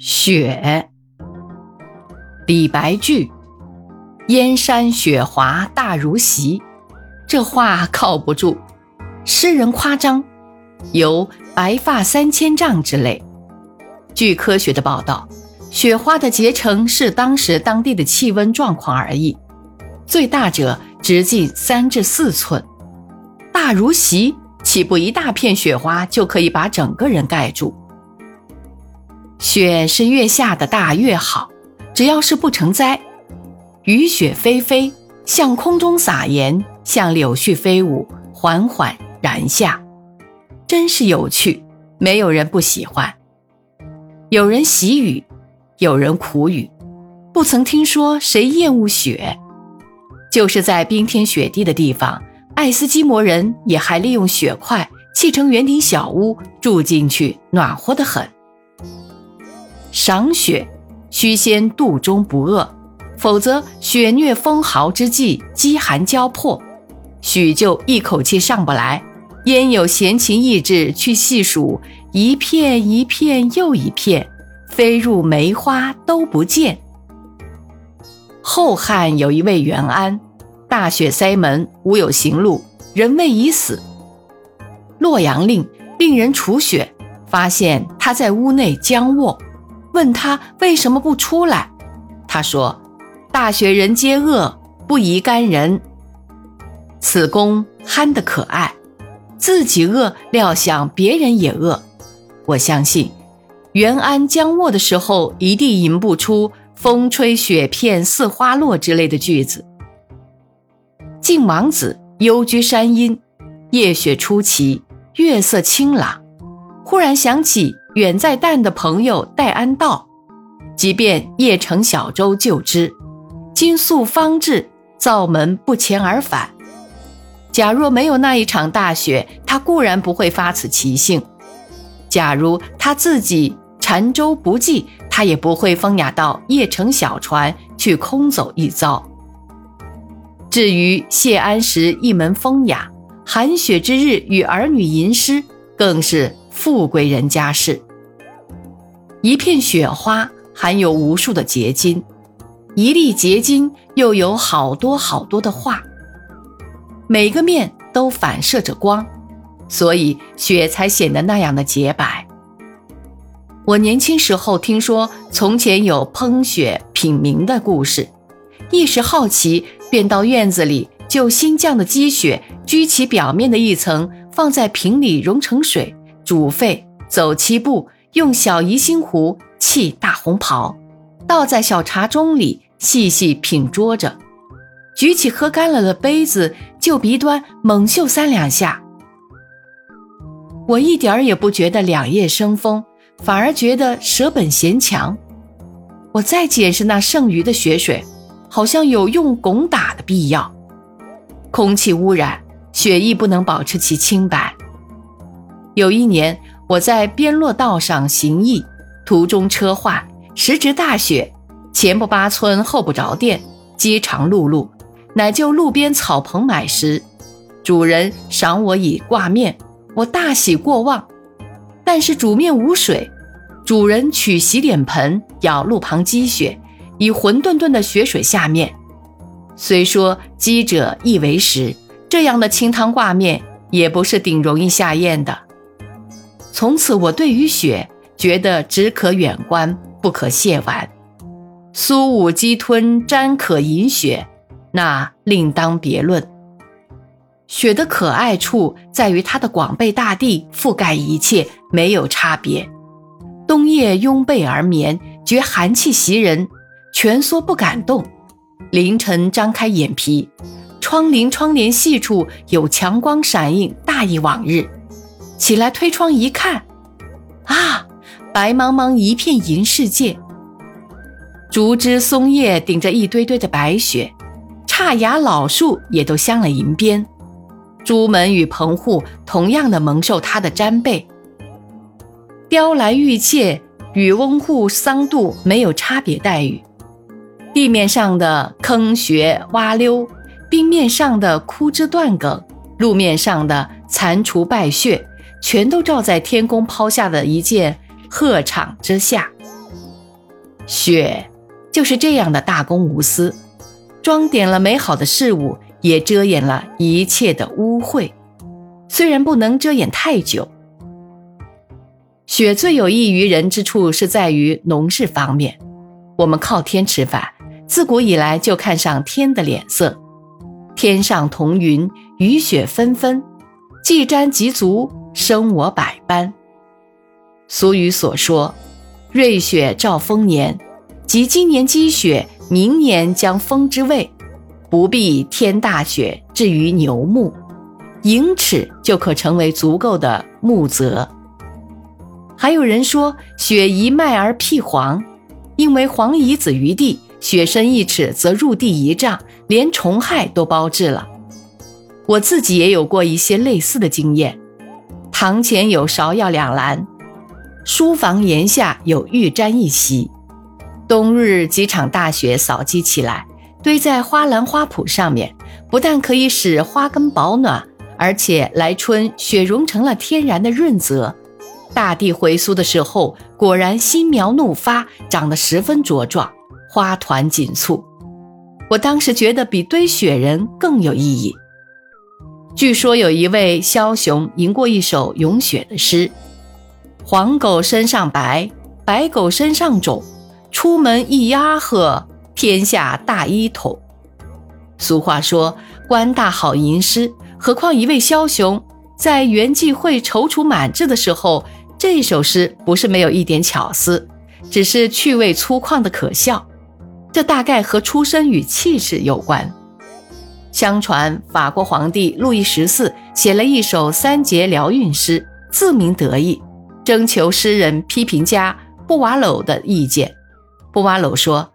雪，李白句：“燕山雪华大如席。”这话靠不住，诗人夸张，有白发三千丈之类。据科学的报道，雪花的结成是当时当地的气温状况而异，最大者直径三至四寸，大如席，岂不一大片雪花就可以把整个人盖住？雪是越下的大越好，只要是不成灾。雨雪霏霏，向空中撒盐，像柳絮飞舞，缓缓然下，真是有趣。没有人不喜欢。有人喜雨，有人苦雨，不曾听说谁厌恶雪。就是在冰天雪地的地方，爱斯基摩人也还利用雪块砌成圆顶小屋住进去，暖和得很。赏雪，须先肚中不饿，否则雪虐风豪之际，饥寒交迫，许就一口气上不来。焉有闲情逸致去细数一片一片又一片，飞入梅花都不见。后汉有一位元安，大雪塞门，无有行路，人谓已死。洛阳令令人除雪，发现他在屋内僵卧。问他为什么不出来？他说：“大雪人皆饿，不宜干人。”此公憨得可爱，自己饿，料想别人也饿。我相信，元安将卧的时候，一定吟不出“风吹雪片似花落”之类的句子。晋王子幽居山阴，夜雪初霁，月色清朗，忽然想起。远在旦的朋友戴安道，即便夜乘小舟救之，今宿方至，灶门不前而返。假若没有那一场大雪，他固然不会发此奇兴；假如他自己缠舟不济，他也不会风雅到夜乘小船去空走一遭。至于谢安石一门风雅，寒雪之日与儿女吟诗，更是富贵人家事。一片雪花含有无数的结晶，一粒结晶又有好多好多的画，每个面都反射着光，所以雪才显得那样的洁白。我年轻时候听说从前有烹雪品茗的故事，一时好奇，便到院子里就新降的积雪掬起表面的一层，放在瓶里融成水，煮沸，走七步。用小宜兴壶沏大红袍，倒在小茶盅里，细细品啜着。举起喝干了的杯子，就鼻端猛嗅三两下。我一点儿也不觉得两腋生风，反而觉得舍本嫌强。我再检视那剩余的雪水，好像有用汞打的必要。空气污染，血液不能保持其清白。有一年。我在边洛道上行役，途中车坏，时值大雪，前不八村后不着店，饥肠辘辘，乃就路边草棚买食。主人赏我以挂面，我大喜过望。但是煮面无水，主人取洗脸盆舀路旁积雪，以浑沌沌的雪水下面。虽说积者易为食，这样的清汤挂面也不是顶容易下咽的。从此，我对于雪觉得只可远观，不可亵玩。苏武鸡吞沾可饮雪，那另当别论。雪的可爱处在于它的广被大地覆盖一切，没有差别。冬夜拥被而眠，觉寒气袭人，蜷缩不敢动；凌晨张开眼皮，窗棂窗帘细处有强光闪映，大异往日。起来推窗一看，啊，白茫茫一片银世界。竹枝松叶顶着一堆堆的白雪，差芽老树也都镶了银边。朱门与棚户同样的蒙受它的沾被。雕栏玉砌与翁户桑杜没有差别待遇。地面上的坑穴洼溜，冰面上的枯枝断梗，路面上的残除败血。全都罩在天公抛下的一件鹤氅之下，雪就是这样的大公无私，装点了美好的事物，也遮掩了一切的污秽。虽然不能遮掩太久。雪最有益于人之处是在于农事方面，我们靠天吃饭，自古以来就看上天的脸色。天上彤云，雨雪纷纷，既沾即足，生我百般。俗语所说：“瑞雪兆丰年”，即今年积雪，明年将丰之谓。不必天大雪至于牛牧，盈尺就可成为足够的牧泽。还有人说雪一迈而辟黄，因为黄遗子于地，雪深一尺则入地一丈，连虫害都包治了。我自己也有过一些类似的经验。堂前有芍药两篮，书房檐下有玉簪一席。冬日几场大雪扫积起来，堆在花篮花圃上面，不但可以使花根保暖，而且来春雪融成了天然的润泽。大地回苏的时候，果然新苗怒发，长得十分茁壮，花团锦簇。我当时觉得比堆雪人更有意义。据说有一位枭雄吟过一首咏雪的诗：“黄狗身上白，白狗身上肿，出门一丫呵，天下大一统。”俗话说：“官大好吟诗。”何况一位枭雄在元济会踌躇满志的时候。这首诗不是没有一点巧思，只是趣味粗犷的可笑。这大概和出身与气势有关。相传法国皇帝路易十四写了一首三节辽韵诗，自鸣得意，征求诗人批评家布瓦鲁的意见。布瓦鲁说：“